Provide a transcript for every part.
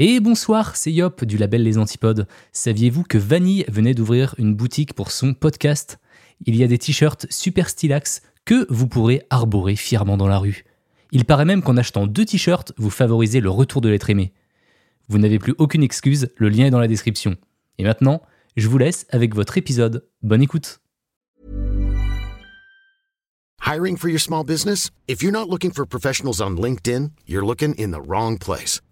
Et bonsoir, c'est Yop du label Les Antipodes. Saviez-vous que Vanille venait d'ouvrir une boutique pour son podcast? Il y a des t-shirts super stylax que vous pourrez arborer fièrement dans la rue. Il paraît même qu'en achetant deux t-shirts, vous favorisez le retour de l'être aimé. Vous n'avez plus aucune excuse, le lien est dans la description. Et maintenant, je vous laisse avec votre épisode. Bonne écoute. Hiring for your small business? If you're not looking for professionals on LinkedIn, you're looking in the wrong place.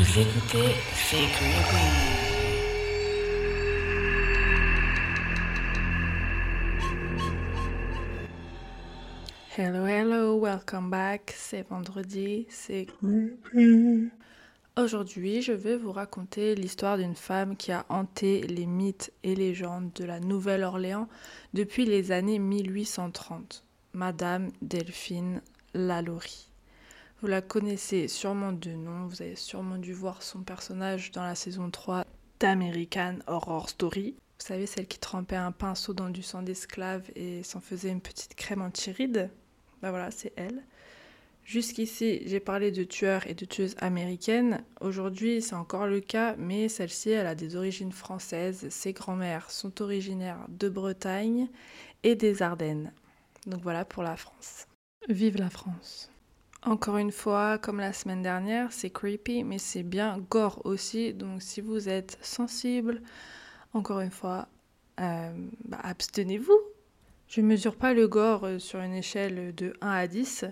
Vous écoutez Creepy. Hello, hello, welcome back. C'est vendredi, c'est Aujourd'hui, je vais vous raconter l'histoire d'une femme qui a hanté les mythes et légendes de la Nouvelle-Orléans depuis les années 1830, Madame Delphine Lalaurie. Vous la connaissez sûrement de nom, vous avez sûrement dû voir son personnage dans la saison 3 d'American Horror Story. Vous savez, celle qui trempait un pinceau dans du sang d'esclave et s'en faisait une petite crème anti-rides Ben voilà, c'est elle. Jusqu'ici, j'ai parlé de tueurs et de tueuses américaines. Aujourd'hui, c'est encore le cas, mais celle-ci, elle a des origines françaises. Ses grands-mères sont originaires de Bretagne et des Ardennes. Donc voilà pour la France. Vive la France. Encore une fois, comme la semaine dernière, c'est creepy, mais c'est bien gore aussi. Donc si vous êtes sensible, encore une fois, euh, bah, abstenez-vous. Je ne mesure pas le gore euh, sur une échelle de 1 à 10,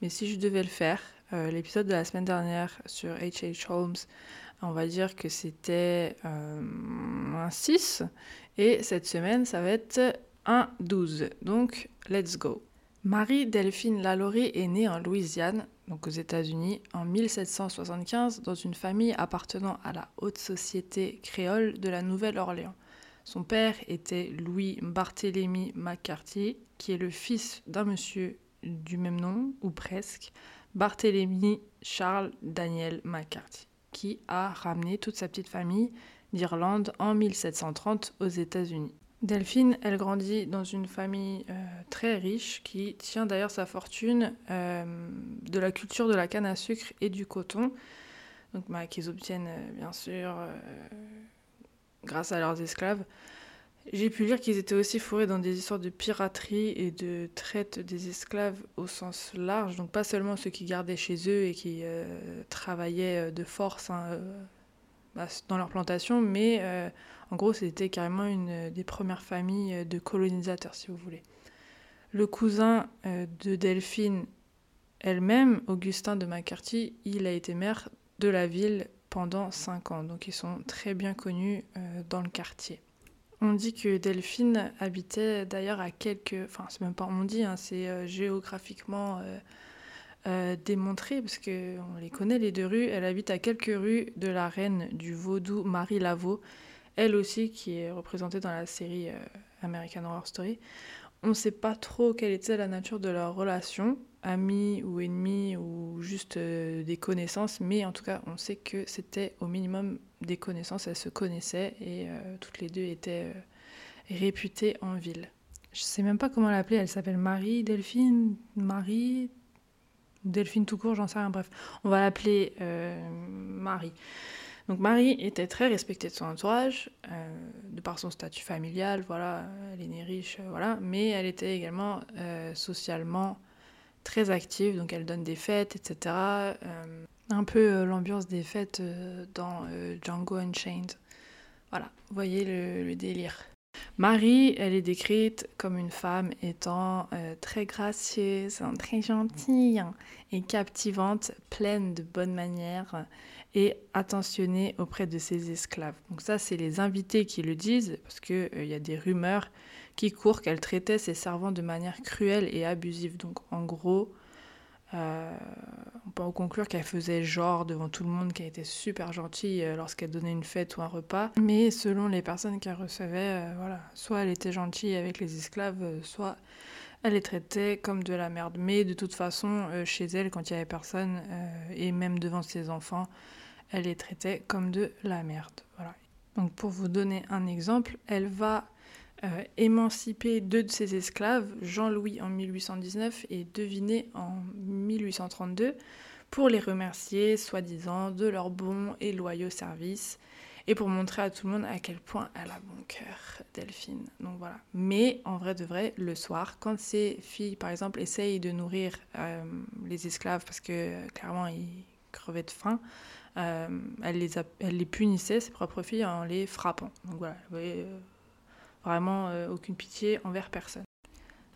mais si je devais le faire, euh, l'épisode de la semaine dernière sur H.H. Holmes, on va dire que c'était un 6, et cette semaine, ça va être un 12. Donc, let's go. Marie-Delphine Lalaurie est née en Louisiane, donc aux États-Unis, en 1775 dans une famille appartenant à la haute société créole de la Nouvelle-Orléans. Son père était Louis Barthélemy McCarthy, qui est le fils d'un monsieur du même nom, ou presque, Barthélemy Charles Daniel McCarthy, qui a ramené toute sa petite famille d'Irlande en 1730 aux États-Unis. Delphine, elle grandit dans une famille euh, très riche qui tient d'ailleurs sa fortune euh, de la culture de la canne à sucre et du coton, donc bah, qu'ils obtiennent euh, bien sûr grâce à leurs esclaves. J'ai pu lire qu'ils étaient aussi fourrés dans des histoires de piraterie et de traite des esclaves au sens large, donc pas seulement ceux qui gardaient chez eux et qui travaillaient de force hein, bah, dans leur plantation, mais en gros c'était carrément une euh, des premières familles euh, de colonisateurs, si vous voulez. Le cousin euh, de Delphine elle-même, Augustin de McCarthy, il a été maire de la ville pendant 5 ans, donc ils sont très bien connus dans le quartier. On dit que Delphine habitait d'ailleurs à quelques... Enfin, c'est même pas on dit, hein, c'est géographiquement démontré, parce qu'on les connaît, les deux rues. Elle habite à quelques rues de la reine du vaudou Marie Laveau, elle aussi qui est représentée dans la série euh, American Horror Story. On ne sait pas trop quelle était la nature de leur relation, amis ou ennemis ou juste euh, des connaissances, mais en tout cas, on sait que c'était au minimum des connaissances, elles se connaissaient et euh, toutes les deux étaient réputées en ville. Je sais même pas comment l'appeler, elle s'appelle Marie, Delphine, Marie, Delphine tout court, j'en sais rien, bref. On va l'appeler Marie. Donc Marie était très respectée de son entourage, euh, de par son statut familial, voilà, elle est née riche, euh, voilà, mais elle était également euh, socialement très active, donc elle donne des fêtes, etc. Un peu l'ambiance des fêtes dans Django Unchained. Voilà, vous voyez le, délire. Marie, elle est décrite comme une femme étant très gracieuse, très gentille hein, et captivante, pleine de bonnes manières et attentionnée auprès de ses esclaves. Donc ça, c'est les invités qui le disent, parce qu'il y a des rumeurs qui courent qu'elle traitait ses servants de manière cruelle et abusive. Donc en gros, Euh, on peut en conclure qu'elle faisait genre devant tout le monde qu'elle était super gentille euh, lorsqu'elle donnait une fête ou un repas. Mais selon les personnes qu'elle recevait, euh, voilà, soit elle était gentille avec les esclaves, soit elle les traitait comme de la merde. Mais de toute façon, chez elle, quand il y avait personne, et même devant ses enfants, elle les traitait comme de la merde. Donc pour vous donner un exemple, elle va euh, émanciper deux de ses esclaves, Jean-Louis en 1819 et Deviné en 1832, pour les remercier, soi-disant, de leur bon et loyaux service et pour montrer à tout le monde à quel point elle a bon cœur, Delphine. Donc voilà. Mais en vrai de vrai, le soir, quand ces filles, par exemple, essayent de nourrir euh, les esclaves parce que clairement ils crevaient de faim, euh, elle, les elle les punissait, ses propres filles, en les frappant. Donc voilà, vous voyez, Vraiment euh, aucune pitié envers personne.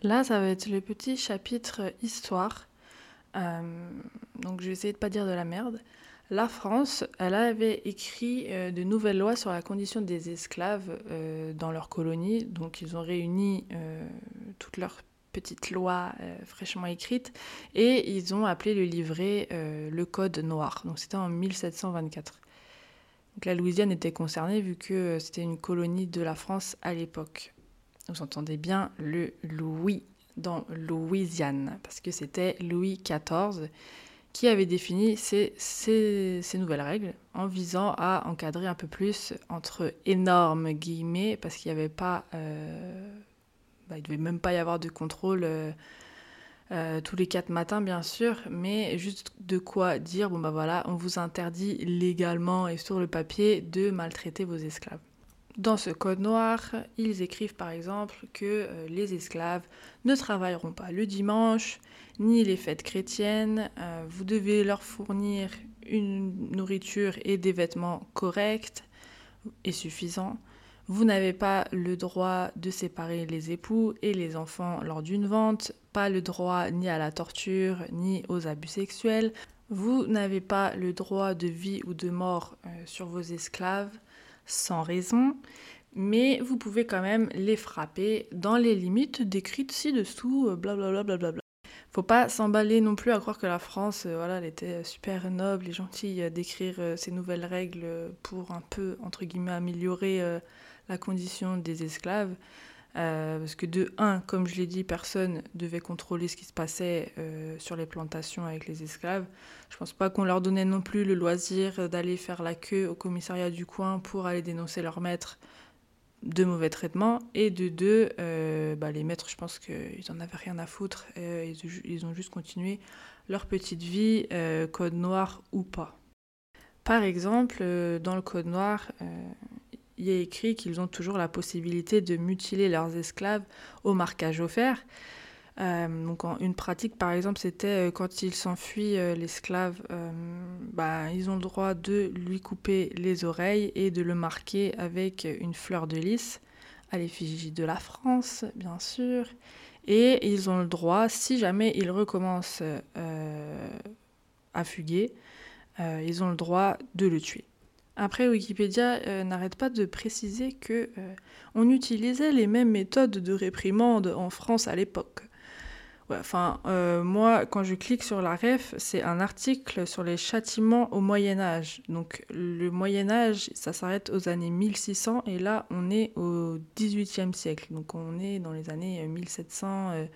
Là, ça va être le petit chapitre histoire. Euh, donc je vais essayer de pas dire de la merde. La France, elle avait écrit euh, de nouvelles lois sur la condition des esclaves dans leur colonie. Donc ils ont réuni toutes leurs petites lois fraîchement écrites et ils ont appelé le livret le Code noir. Donc c'était en 1724 la Louisiane était concernée vu que euh, c'était une colonie de la France à l'époque. Vous entendez bien le Louis dans Louisiane, parce que c'était Louis XIV qui avait défini ces, nouvelles règles en visant à encadrer un peu plus entre énormes guillemets, parce qu'il n'y avait pas... Euh, bah, il devait même pas y avoir de contrôle euh, euh, tous les quatre matins bien sûr, mais juste de quoi dire, bon bah voilà, on vous interdit légalement et sur le papier de maltraiter vos esclaves. Dans ce code noir, ils écrivent par exemple que euh, les esclaves ne travailleront pas le dimanche, ni les fêtes chrétiennes, euh, vous devez leur fournir une nourriture et des vêtements corrects et suffisants. Vous n'avez pas le droit de séparer les époux et les enfants lors d'une vente, pas le droit ni à la torture ni aux abus sexuels. Vous n'avez pas le droit de vie ou de mort euh, sur vos esclaves sans raison, mais vous pouvez quand même les frapper dans les limites décrites ci-dessous, euh, blablabla. Bla bla bla Faut pas s'emballer non plus à croire que la France, euh, voilà, elle était super noble et gentille d'écrire ces nouvelles règles pour un peu, entre guillemets, améliorer la condition des esclaves. Euh, parce que de un, comme je l'ai dit, personne devait contrôler ce qui se passait euh, sur les plantations avec les esclaves. Je pense pas qu'on leur donnait non plus le loisir d'aller faire la queue au commissariat du coin pour aller dénoncer leur maître de mauvais traitements. Et de deux, euh, bah, les maîtres, je pense qu'ils en avaient rien à foutre. Ils, ils, ont juste continué leur petite vie, code noir ou pas. Par exemple, dans le code noir, il est écrit qu'ils ont toujours la possibilité de mutiler leurs esclaves au marquage offert. Euh, donc une pratique par exemple c'était euh, quand il s'enfuit euh, l'esclave, bah, ils ont le droit de lui couper les oreilles et de le marquer avec une fleur de lys à l'effigie de la France bien sûr. Et ils ont le droit, si jamais il recommence à fuguer, ils ont le droit de le tuer. Après, Wikipédia euh, n'arrête pas de préciser que euh, on utilisait les mêmes méthodes de réprimande en France à l'époque. enfin, euh, moi, quand je clique sur la ref, c'est un article sur les châtiments au Moyen Âge. Donc, le Moyen Âge, ça s'arrête aux années 1600 et là, on est au 18e siècle. Donc, on est dans les années 1700.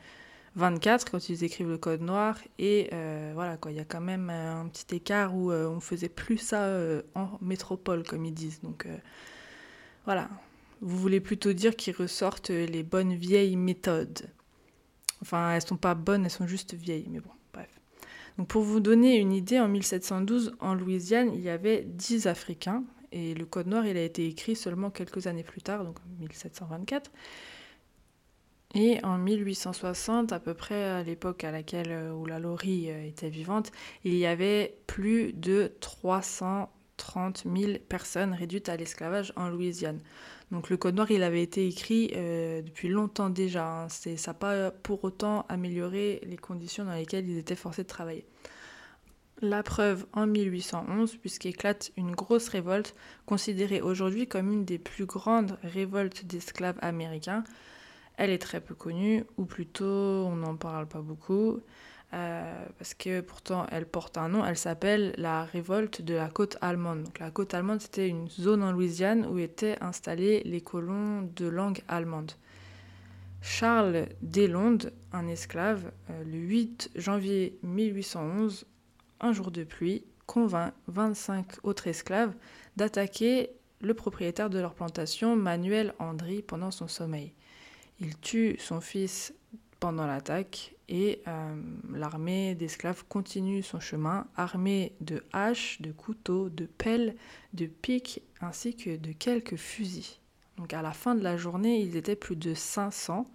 24 quand ils écrivent le code noir et euh, voilà quoi il y a quand même un petit écart où euh, on faisait plus ça euh, en métropole comme ils disent. Donc voilà. Vous voulez plutôt dire qu'ils ressortent les bonnes vieilles méthodes. Enfin elles sont pas bonnes elles sont juste vieilles mais bon bref. Donc pour vous donner une idée en 1712 en Louisiane il y avait 10 Africains et le code noir il a été écrit seulement quelques années plus tard donc en 1724 et en 1860, à peu près à l'époque à laquelle euh, où la Laurie euh, était vivante, il y avait plus de 330 000 personnes réduites à l'esclavage en Louisiane. Donc le Code noir, il avait été écrit euh, depuis longtemps déjà. Hein. ça n'a pas pour autant amélioré les conditions dans lesquelles ils étaient forcés de travailler. La preuve en 1811, puisqu'éclate une grosse révolte, considérée aujourd'hui comme une des plus grandes révoltes d'esclaves américains, elle est très peu connue, ou plutôt on n'en parle pas beaucoup. euh, parce que pourtant elle porte un nom, elle s'appelle la révolte de la côte allemande. La côte allemande, c'était une zone en Louisiane où étaient installés les colons de langue allemande. Charles Deslandes, un esclave, euh, le 8 janvier 1811, un jour de pluie, convainc 25 autres esclaves d'attaquer le propriétaire de leur plantation, Manuel Andry, pendant son sommeil. Il tue son fils pendant l'attaque et euh, l'armée d'esclaves continue son chemin armée de haches, de couteaux, de pelles, de piques ainsi que de quelques fusils. Donc à la fin de la journée, ils étaient plus de 500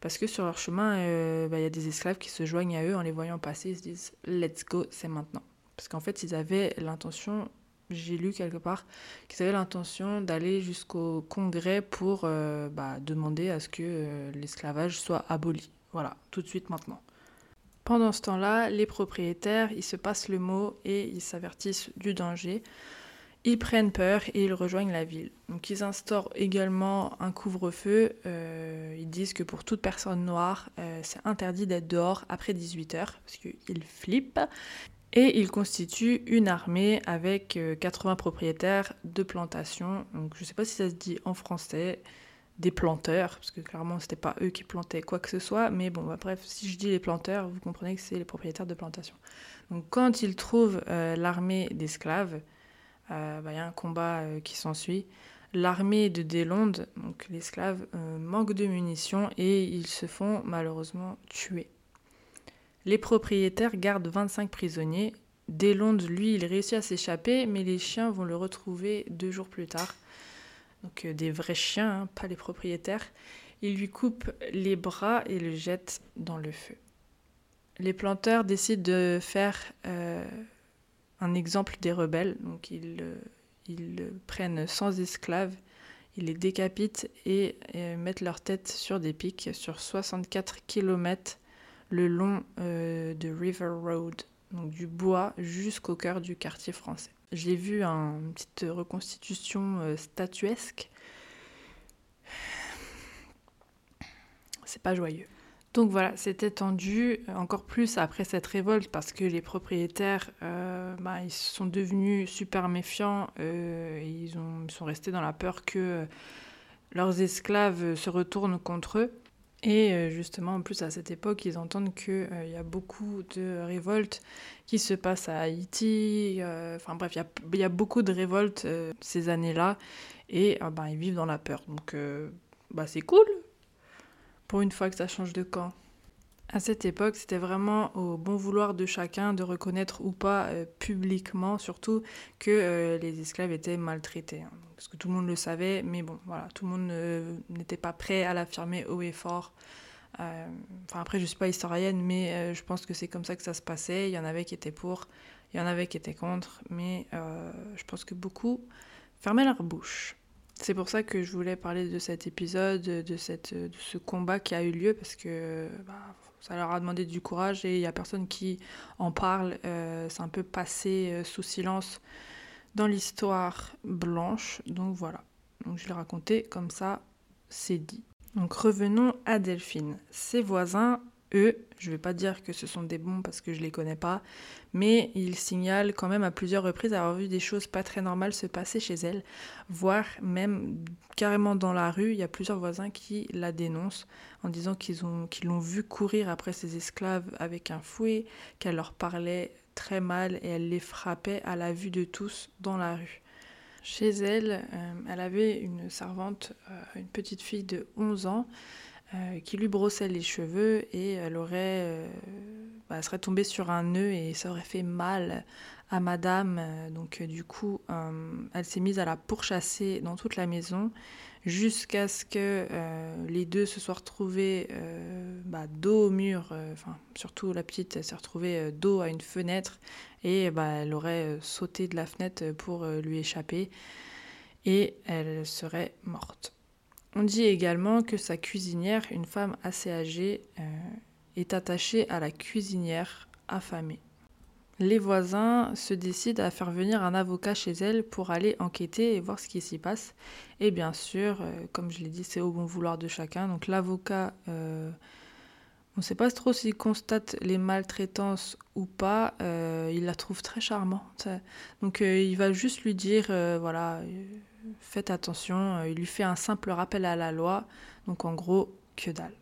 parce que sur leur chemin, euh, bah, il y a des esclaves qui se joignent à eux en les voyant passer, ils se disent Let's go, c'est maintenant. Parce qu'en fait, ils avaient l'intention, j'ai lu quelque part, qu'ils avaient l'intention d'aller jusqu'au Congrès pour euh, bah, demander à ce que euh, l'esclavage soit aboli. Voilà, tout de suite maintenant. Pendant ce temps-là, les propriétaires, ils se passent le mot et ils s'avertissent du danger. Ils prennent peur et ils rejoignent la ville. Donc ils instaurent également un couvre-feu. Euh, ils disent que pour toute personne noire, c'est interdit d'être dehors après 18h parce qu'ils flippent. Et ils constituent une armée avec 80 euh, propriétaires de plantations. Je ne sais pas si ça se dit en français des planteurs, parce que clairement c'était pas eux qui plantaient quoi que ce soit, mais bon, bah, bref, si je dis les planteurs, vous comprenez que c'est les propriétaires de plantations. Donc quand ils trouvent l'armée d'esclaves, euh, bah, il y a un combat euh, qui s'ensuit. L'armée de Deslandes, donc l'esclave, euh, manque de munitions et ils se font malheureusement tuer. Les propriétaires gardent 25 prisonniers. Deslandes, lui, il réussit à s'échapper, mais les chiens vont le retrouver deux jours plus tard. Donc des vrais chiens, hein, pas les propriétaires. Ils lui coupent les bras et le jettent dans le feu. Les planteurs décident de faire un exemple des rebelles. Donc ils, ils prennent 100 esclaves, ils les décapitent et, mettent leur tête sur des pics sur 64 km le long euh, de River Road, donc du bois jusqu'au cœur du quartier français. J'ai vu une petite reconstitution euh, statuesque. C'est pas joyeux. Donc voilà, c'était tendu encore plus après cette révolte parce que les propriétaires, euh, bah, ils sont devenus super méfiants, euh, ils, sont restés dans la peur que leurs esclaves se retournent contre eux. Et euh, justement, en plus, à cette époque, ils entendent qu'il y a beaucoup de révoltes qui se passent à Haïti. Enfin bref, il y, a, beaucoup de révoltes ces années-là. Et bah, ils vivent dans la peur. Donc bah, c'est cool, pour une fois que ça change de camp. À cette époque, c'était vraiment au bon vouloir de chacun de reconnaître ou pas euh, publiquement, surtout, que euh, les esclaves étaient maltraités. Hein. Parce que tout le monde le savait, mais bon, voilà, tout le monde n'était pas prêt à l'affirmer haut et fort. Euh, enfin, après, je ne suis pas historienne, mais je pense que c'est comme ça que ça se passait. Il y en avait qui étaient pour, il y en avait qui étaient contre, mais je pense que beaucoup fermaient leur bouche. C'est pour ça que je voulais parler de cet épisode, de, cette, de ce combat qui a eu lieu, parce que bah, ça leur a demandé du courage et il n'y a personne qui en parle. Euh, c'est un peu passé euh, sous silence dans l'histoire blanche. Donc voilà. Donc je l'ai raconté comme ça, c'est dit. Donc revenons à Delphine. Ses voisins eux, je ne vais pas dire que ce sont des bons parce que je ne les connais pas, mais ils signalent quand même à plusieurs reprises avoir vu des choses pas très normales se passer chez elle, voire même carrément dans la rue, il y a plusieurs voisins qui la dénoncent en disant qu'ils l'ont vu courir après ses esclaves avec un fouet, qu'elle leur parlait très mal et elle les frappait à la vue de tous dans la rue. Chez elle, euh, elle avait une servante, euh, une petite fille de 11 ans, euh, qui lui brossait les cheveux et elle aurait, euh, bah, serait tombée sur un nœud et ça aurait fait mal à madame. Donc euh, du coup, elle s'est mise à la pourchasser dans toute la maison jusqu'à ce que les deux se soient retrouvés bah, dos au mur, enfin surtout la petite s'est retrouvée dos à une fenêtre et bah, elle aurait sauté de la fenêtre pour lui échapper et elle serait morte. On dit également que sa cuisinière, une femme assez âgée, euh, est attachée à la cuisinière affamée. Les voisins se décident à faire venir un avocat chez elle pour aller enquêter et voir ce qui s'y passe. Et bien sûr, euh, comme je l'ai dit, c'est au bon vouloir de chacun. Donc l'avocat, euh, On ne sait pas trop s'il constate les maltraitances ou pas. il la trouve très charmante. Donc il va juste lui dire, voilà, faites attention. Euh, Il lui fait un simple rappel à la loi. Donc en gros, que dalle.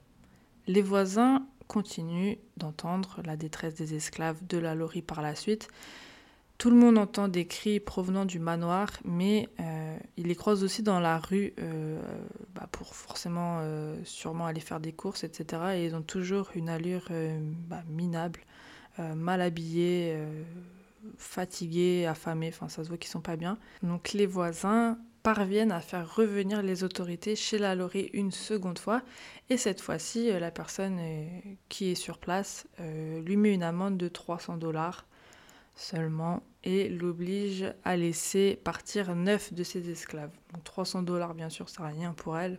Les voisins continuent d'entendre la détresse des esclaves de la Laurie par la suite. Tout le monde entend des cris provenant du manoir, mais euh, il les croise aussi dans la rue euh, bah, pour forcément euh, sûrement aller faire des courses, etc. Et ils ont toujours une allure bah, minable, mal habillés, fatigués, affamés, enfin ça se voit qu'ils sont pas bien. Donc les voisins parviennent à faire revenir les autorités chez la Laurie une seconde fois, et cette fois-ci, euh, la personne euh, qui est sur place euh, lui met une amende de 300 dollars seulement et l'oblige à laisser partir neuf de ses esclaves. Donc 300 dollars, bien sûr, c'est rien pour elle.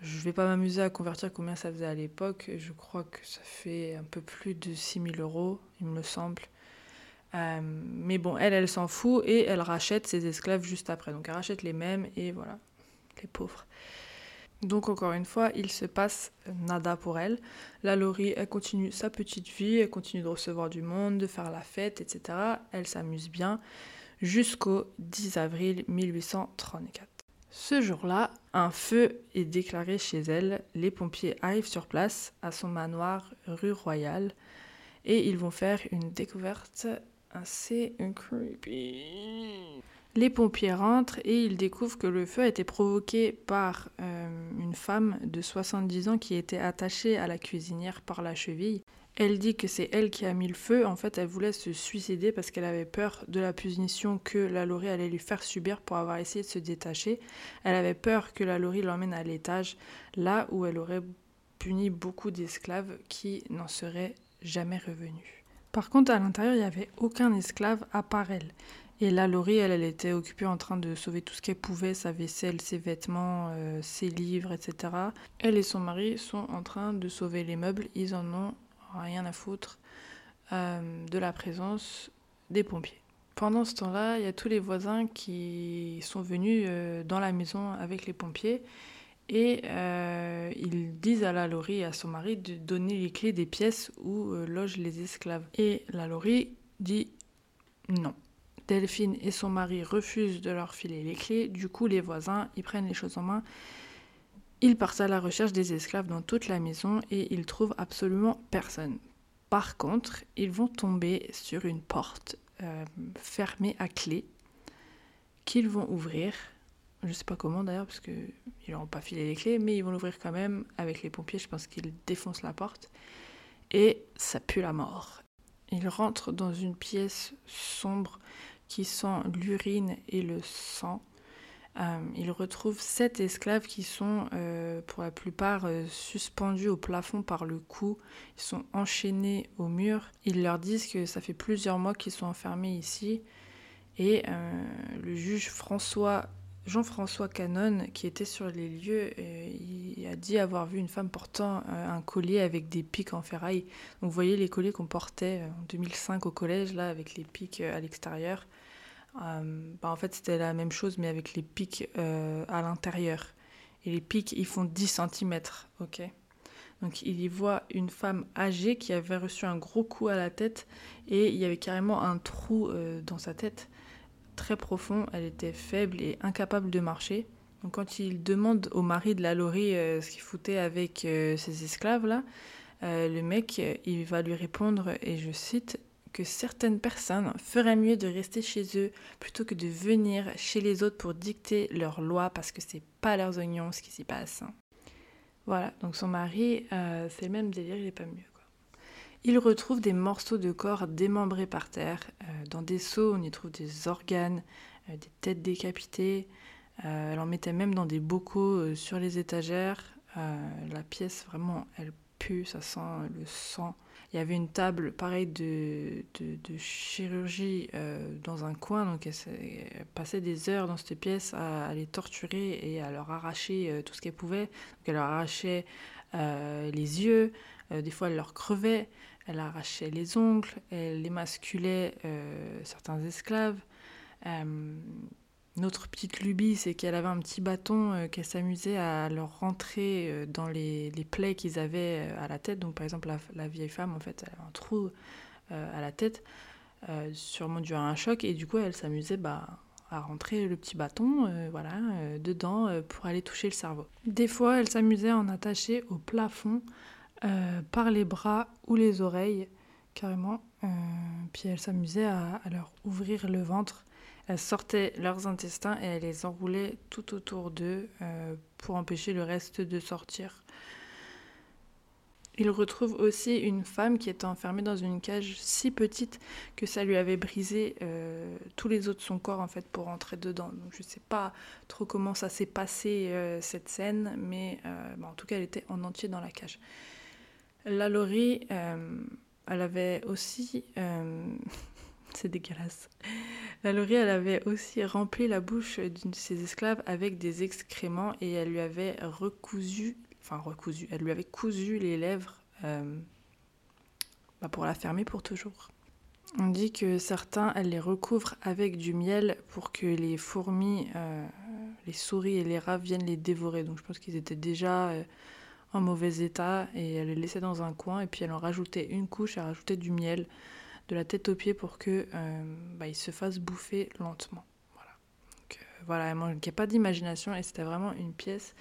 Je vais pas m'amuser à convertir combien ça faisait à l'époque. Je crois que ça fait un peu plus de 6000 euros, il me semble. Euh, mais bon, elle, elle s'en fout et elle rachète ses esclaves juste après. Donc elle rachète les mêmes et voilà, les pauvres. Donc encore une fois, il se passe nada pour elle. La Laurie, elle continue sa petite vie, elle continue de recevoir du monde, de faire la fête, etc. Elle s'amuse bien jusqu'au 10 avril 1834. Ce jour-là, un feu est déclaré chez elle. Les pompiers arrivent sur place à son manoir rue Royale et ils vont faire une découverte assez creepy. Les pompiers rentrent et ils découvrent que le feu a été provoqué par euh, une femme de 70 ans qui était attachée à la cuisinière par la cheville. Elle dit que c'est elle qui a mis le feu. En fait, elle voulait se suicider parce qu'elle avait peur de la punition que la Laurie allait lui faire subir pour avoir essayé de se détacher. Elle avait peur que la Laurie l'emmène à l'étage, là où elle aurait puni beaucoup d'esclaves qui n'en seraient jamais revenus. Par contre, à l'intérieur, il n'y avait aucun esclave à part elle. Et la Laurie, elle, elle était occupée en train de sauver tout ce qu'elle pouvait, sa vaisselle, ses vêtements, euh, ses livres, etc. Elle et son mari sont en train de sauver les meubles. Ils en ont rien à foutre euh, de la présence des pompiers. Pendant ce temps-là, il y a tous les voisins qui sont venus euh, dans la maison avec les pompiers et euh, ils disent à la Laurie et à son mari de donner les clés des pièces où euh, logent les esclaves. Et la Laurie dit non. Delphine et son mari refusent de leur filer les clés. Du coup, les voisins, ils prennent les choses en main. Ils partent à la recherche des esclaves dans toute la maison et ils trouvent absolument personne. Par contre, ils vont tomber sur une porte euh, fermée à clé qu'ils vont ouvrir. Je sais pas comment d'ailleurs, parce qu'ils n'auront pas filé les clés, mais ils vont l'ouvrir quand même avec les pompiers. Je pense qu'ils défoncent la porte. Et ça pue la mort. Ils rentrent dans une pièce sombre qui sent l'urine et le sang. Euh, ils retrouvent sept esclaves qui sont euh, pour la plupart euh, suspendus au plafond par le cou. Ils sont enchaînés au mur. Ils leur disent que ça fait plusieurs mois qu'ils sont enfermés ici. Et le juge François, Jean-François Canon, qui était sur les lieux, euh, a dit avoir vu une femme portant euh, un collier avec des pics en ferraille. Vous voyez les colliers qu'on portait euh, en 2005 au collège, là, avec les pics à l'extérieur. Bah, en fait, c'était la même chose, mais avec les pics à l'intérieur. Et les pics, ils font 10 cm, ok? Donc, il y voit une femme âgée qui avait reçu un gros coup à la tête et il y avait carrément un trou dans sa tête, très profond. Elle était faible et incapable de marcher. Donc, quand il demande au mari de la Laurie euh, ce qu'il foutait avec euh, ses esclaves-là, euh, le mec, il va lui répondre, et je cite, que certaines personnes feraient mieux de rester chez eux plutôt que de venir chez les autres pour dicter leurs lois parce que c'est pas leurs oignons ce qui s'y passe. Voilà, donc son mari, c'est le même délire, il est pas mieux. Il retrouve des morceaux de corps démembrés par terre. Euh, dans des seaux, on y trouve des organes, euh, des têtes décapitées. Euh, elle en mettait même dans des bocaux sur les étagères. La pièce, vraiment, elle pue, ça sent le sang. Il y avait une table, pareil, de, chirurgie dans un coin. Donc, elle, passait des heures dans cette pièce à, les torturer et à leur arracher tout ce qu'elle pouvait. Donc, elle leur arrachait les yeux. Euh, des fois, elle leur crevait. Elle arrachait les ongles. Elle émasculait euh, certains esclaves. Euh, une autre petite lubie, c'est qu'elle avait un petit bâton qu'elle s'amusait à leur rentrer dans les, les plaies qu'ils avaient à la tête. Donc par exemple, la, vieille femme, en fait, elle avait un trou à la tête, sûrement dû à un choc, et du coup, elle s'amusait bah, à rentrer le petit bâton voilà, dedans pour aller toucher le cerveau. Des fois, elle s'amusait à en attacher au plafond euh, par les bras ou les oreilles, carrément. Euh, puis elle s'amusait à, à leur ouvrir le ventre. Elle sortait leurs intestins et elle les enroulait tout autour d'eux euh, pour empêcher le reste de sortir. Il retrouve aussi une femme qui était enfermée dans une cage si petite que ça lui avait brisé tous les os de son corps en fait pour rentrer dedans. Donc je sais pas trop comment ça s'est passé cette scène, mais bon, en tout cas elle était en entier dans la cage. La Laurie, euh, elle avait aussi, euh, c'est dégueulasse. La Laurie, elle avait aussi rempli la bouche d'une de ses esclaves avec des excréments et elle lui avait recousu, enfin recousu, elle lui avait cousu les lèvres euh, bah, pour la fermer pour toujours. On dit que certains, elles les recouvrent avec du miel pour que les fourmis, les souris et les rats viennent les dévorer. Donc je pense qu'ils étaient déjà en mauvais état et elle les laissait dans un coin et puis elle en rajoutait une couche, elle rajoutait du miel de la tête aux pieds pour que euh, bah, se fassent bouffer lentement. Voilà. Donc euh, voilà, elle pas d'imagination et c'était vraiment une pièce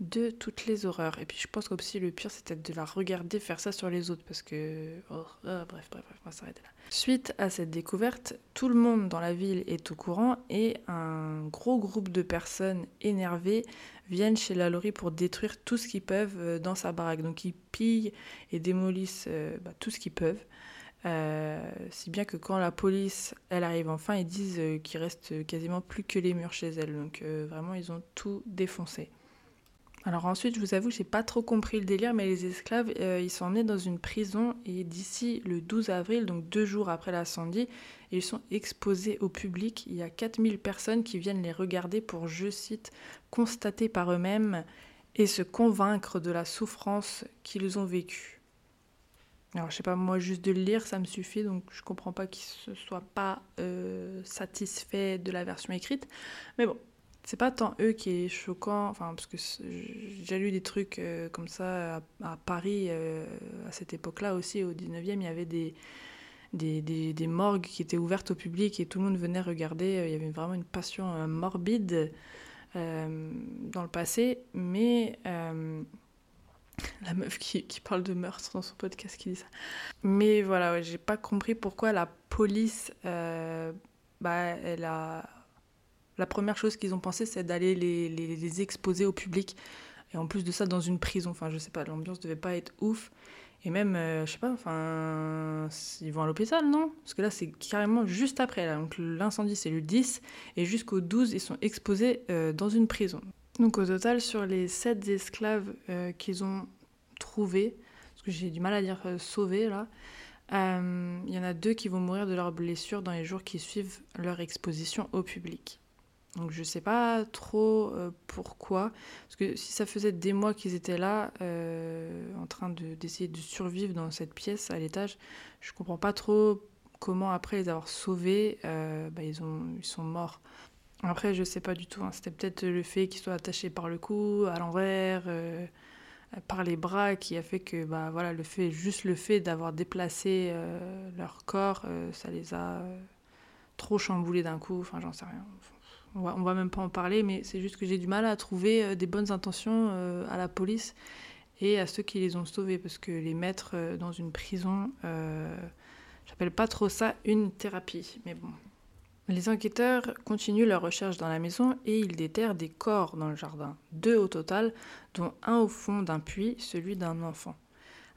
de toutes les horreurs. Et puis je pense qu'aussi le pire c'était de la regarder faire ça sur les autres parce que oh, oh, bref bref bref on va s'arrêter là. Suite à cette découverte, tout le monde dans la ville est au courant et un gros groupe de personnes énervées viennent chez la Laurie pour détruire tout ce qu'ils peuvent euh, dans sa baraque. Donc ils pillent et démolissent euh, bah, tout ce qu'ils peuvent. Euh, si bien que quand la police elle arrive enfin, ils disent qu'il reste quasiment plus que les murs chez elle. Donc vraiment ils ont tout défoncé. Alors ensuite, je vous avoue, j'ai pas trop compris le délire, mais les esclaves, euh, ils sont emmenés dans une prison et d'ici le 12 avril, donc deux jours après l'incendie, ils sont exposés au public. Il y a 4000 personnes qui viennent les regarder pour, je cite, constater par eux-mêmes et se convaincre de la souffrance qu'ils ont vécue. Alors je sais pas, moi juste de le lire, ça me suffit, donc je comprends pas qu'ils ne soient pas euh, satisfaits de la version écrite. Mais bon, c'est pas tant eux qui est choquant, enfin, parce que j'ai lu des trucs euh, comme ça à, Paris euh, à cette époque-là aussi, au 19e, il y avait des, des, des- morgues qui étaient ouvertes au public et tout le monde venait regarder. Il y avait vraiment une passion euh, morbide euh, dans le passé, mais euh, la meuf qui, qui parle de meurtre dans son podcast qui dit ça. Mais voilà, j'ai pas compris pourquoi la police, euh, bah, elle a la première chose qu'ils ont pensé, c'est d'aller les, exposer au public. Et en plus de ça, dans une prison. Enfin, je sais pas, l'ambiance devait pas être ouf. Et même, euh, je sais pas, enfin, ils vont à l'hôpital, non? Parce que là, c'est carrément juste après. Donc l'incendie, c'est le 10. Et jusqu'au 12, ils sont exposés euh, dans une prison. Donc au total, sur les 7 esclaves euh, qu'ils ont trouvés, parce que j'ai du mal à dire euh, sauvés, là, il y en a deux qui vont mourir de leurs blessures dans les jours qui suivent leur exposition au public. Donc je sais pas trop euh, pourquoi, parce que si ça faisait des mois qu'ils étaient là, euh, en train de- d'essayer de, survivre dans cette pièce à l'étage, je comprends pas trop comment après les avoir sauvés, euh, bah, ils, ont, ils sont morts. Après je sais pas du tout, hein, c'était peut-être le fait qu'ils soient attachés par le cou, à l'envers, par les bras, qui a fait que bah, voilà, le fait, juste le fait d'avoir déplacé leur corps, ça les a trop chamboulés d'un coup, enfin j'en sais rien on va, va même pas en parler, mais c'est juste que j'ai du mal à trouver euh, des bonnes intentions euh, à la police et à ceux qui les ont sauvés, parce que les mettre euh, dans une prison, j'appelle pas trop ça une thérapie, mais bon. Les enquêteurs continuent leur recherche dans la maison et ils déterrent des corps dans le jardin, deux au total, dont un au fond d'un puits, celui d'un enfant.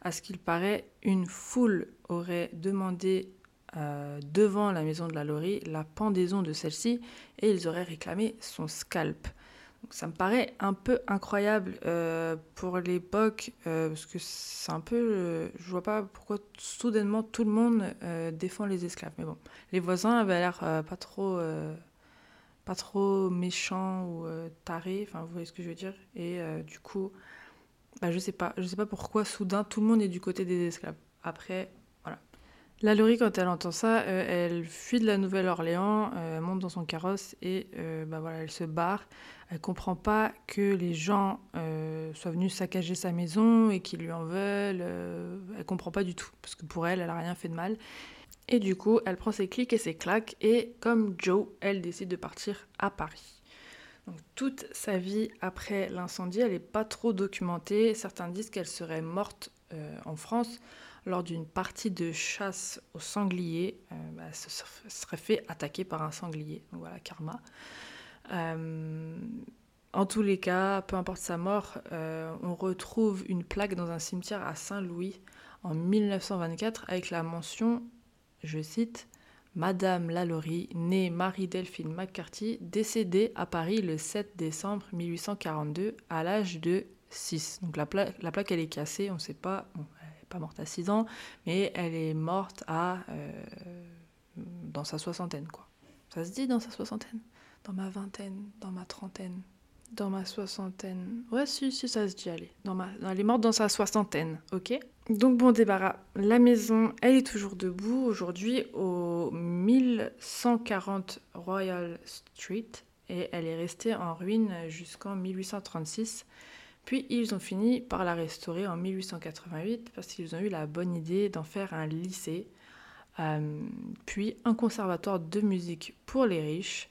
À ce qu'il paraît, une foule aurait demandé euh, devant la maison de la Laurie la pendaison de celle-ci et ils auraient réclamé son scalp. Donc ça me paraît un peu incroyable euh, pour l'époque euh, parce que c'est un peu, je vois pas pourquoi soudainement tout le monde défend les esclaves. Mais bon, les voisins avaient l'air pas trop, pas trop méchants ou euh, tarés. Enfin, vous voyez ce que je veux dire. Et du coup, bah, je sais pas, je sais pas pourquoi soudain tout le monde est du côté des esclaves. Après, La Laurie, quand elle entend ça, euh, elle fuit de la Nouvelle-Orléans, euh, monte dans son carrosse et euh, bah voilà, elle se barre. Elle comprend pas que les gens soient venus saccager sa maison et qu'ils lui en veulent. elle comprend pas du tout parce que pour elle, elle a rien fait de mal. Et du coup, elle prend ses clics et ses claques et comme Joe, elle décide de partir à Paris. Donc toute sa vie après l'incendie, elle n'est pas trop documentée. Certains disent qu'elle serait morte en France lors d'une partie de chasse au sanglier. Euh, bah, se serait fait attaquer par un sanglier. Donc voilà, karma. Euh, en tous les cas, peu importe sa mort, euh, on retrouve une plaque dans un cimetière à Saint-Louis en 1924 avec la mention, je cite, Madame Lalaurie, née Marie-Delphine McCarthy, décédée à Paris le 7 décembre 1842 à l'âge de 6. Donc la, pla- la plaque, elle est cassée, on ne sait pas, pas morte à 6 ans, mais elle est morte à, euh, dans sa soixantaine, quoi. Ça se dit dans sa soixantaine? Dans ma vingtaine, dans ma trentaine, dans ma soixantaine. Ouais, si, si, ça se dit, allez. Dans ma... Elle est morte dans sa soixantaine, ok? Donc bon débarras. La maison, elle est toujours debout aujourd'hui au 1140 Royal Street et elle est restée en ruine jusqu'en 1836. Puis ils ont fini par la restaurer en 1888 parce qu'ils ont eu la bonne idée d'en faire un lycée, euh, puis un conservatoire de musique pour les riches,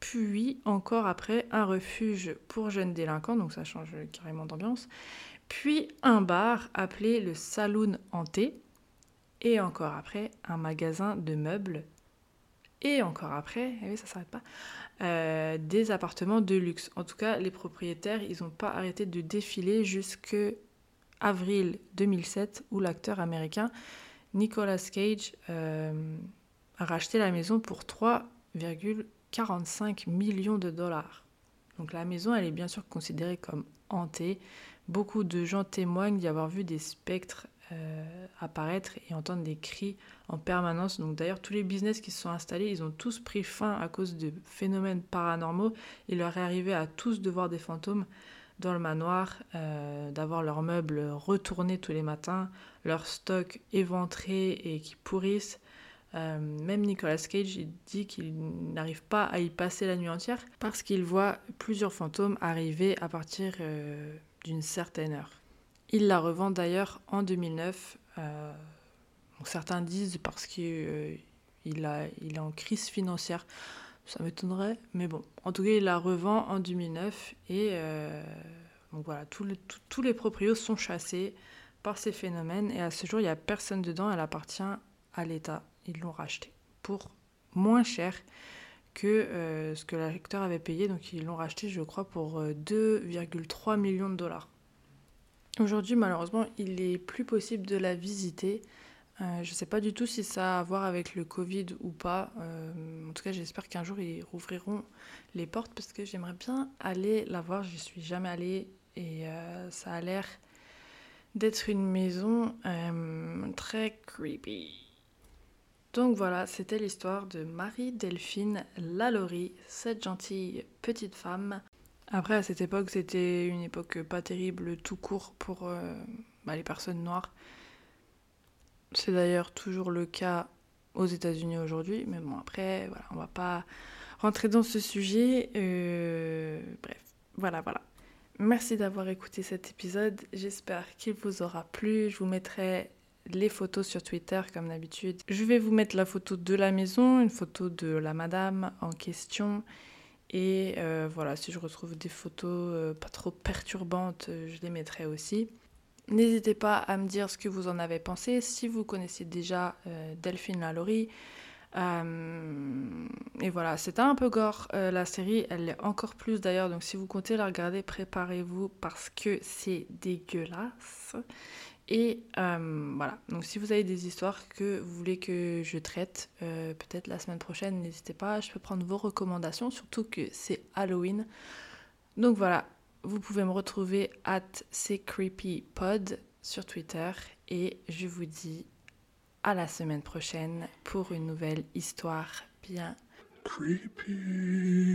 puis encore après un refuge pour jeunes délinquants, donc ça change carrément d'ambiance, puis un bar appelé le Saloon Hanté, et encore après un magasin de meubles, et encore après, eh oui, ça s'arrête pas, euh, des appartements de luxe. En tout cas, les propriétaires, ils n'ont pas arrêté de défiler jusque avril 2007, où l'acteur américain Nicolas Cage euh, a racheté la maison pour 3,45 millions de dollars. Donc la maison, elle est bien sûr considérée comme hantée. Beaucoup de gens témoignent d'y avoir vu des spectres euh, apparaître et entendre des cris en permanence. Donc d'ailleurs, tous les business qui se sont installés, ils ont tous pris fin à cause de phénomènes paranormaux. Il leur est arrivé à tous de voir des fantômes dans le manoir, euh, d'avoir leurs meubles retournés tous les matins, leur stock éventré et qui pourrissent. Euh, même Nicolas Cage dit qu'il n'arrive pas à y passer la nuit entière parce qu'il voit plusieurs fantômes arriver à partir d'une certaine heure. Il la revend d'ailleurs en 2009. euh, certains disent parce qu'il euh, est en crise financière. Ça m'étonnerait, mais bon. En tout cas, il la revend en 2009 et euh, voilà, tous les, proprios sont chassés par ces phénomènes et à ce jour, il n'y a personne dedans. Elle appartient à l'État. Ils l'ont rachetée pour moins cher que ce que l'acteur avait payé. Donc ils l'ont racheté, je crois, pour euh, 2,3 millions de dollars. Aujourd'hui, malheureusement, il est plus possible de la visiter. Euh, je ne sais pas du tout si ça a à voir avec le Covid ou pas. Euh, en tout cas, j'espère qu'un jour, ils rouvriront les portes parce que j'aimerais bien aller la voir. Je suis jamais allée et euh, ça a l'air d'être une maison très creepy. Donc voilà, c'était l'histoire de Marie-Delphine Lalaurie, cette gentille petite femme. Après, à cette époque, c'était une époque pas terrible tout court pour euh, bah, les personnes noires. C'est d'ailleurs toujours le cas aux États-Unis aujourd'hui, mais bon, après, voilà, on va pas rentrer dans ce sujet. Euh, bref, voilà, voilà. Merci d'avoir écouté cet épisode. J'espère qu'il vous aura plu. Je vous mettrai les photos sur Twitter comme d'habitude. Je vais vous mettre la photo de la maison, une photo de la madame en question. Et euh, voilà, si je retrouve des photos euh, pas trop perturbantes, euh, je les mettrai aussi. N'hésitez pas à me dire ce que vous en avez pensé. Si vous connaissez déjà Delphine Lalaurie, euh, et voilà, c'était un peu gore. la série, elle l'est encore plus d'ailleurs. Donc si vous comptez la regarder, préparez-vous parce que c'est dégueulasse. Et euh, voilà, donc si vous avez des histoires que vous voulez que je traite, euh, peut-être la semaine prochaine, n'hésitez pas, je peux prendre vos recommandations, surtout que c'est Halloween. Donc voilà, vous pouvez me retrouver at pod sur Twitter et je vous dis à la semaine prochaine pour une nouvelle histoire bien Creepy.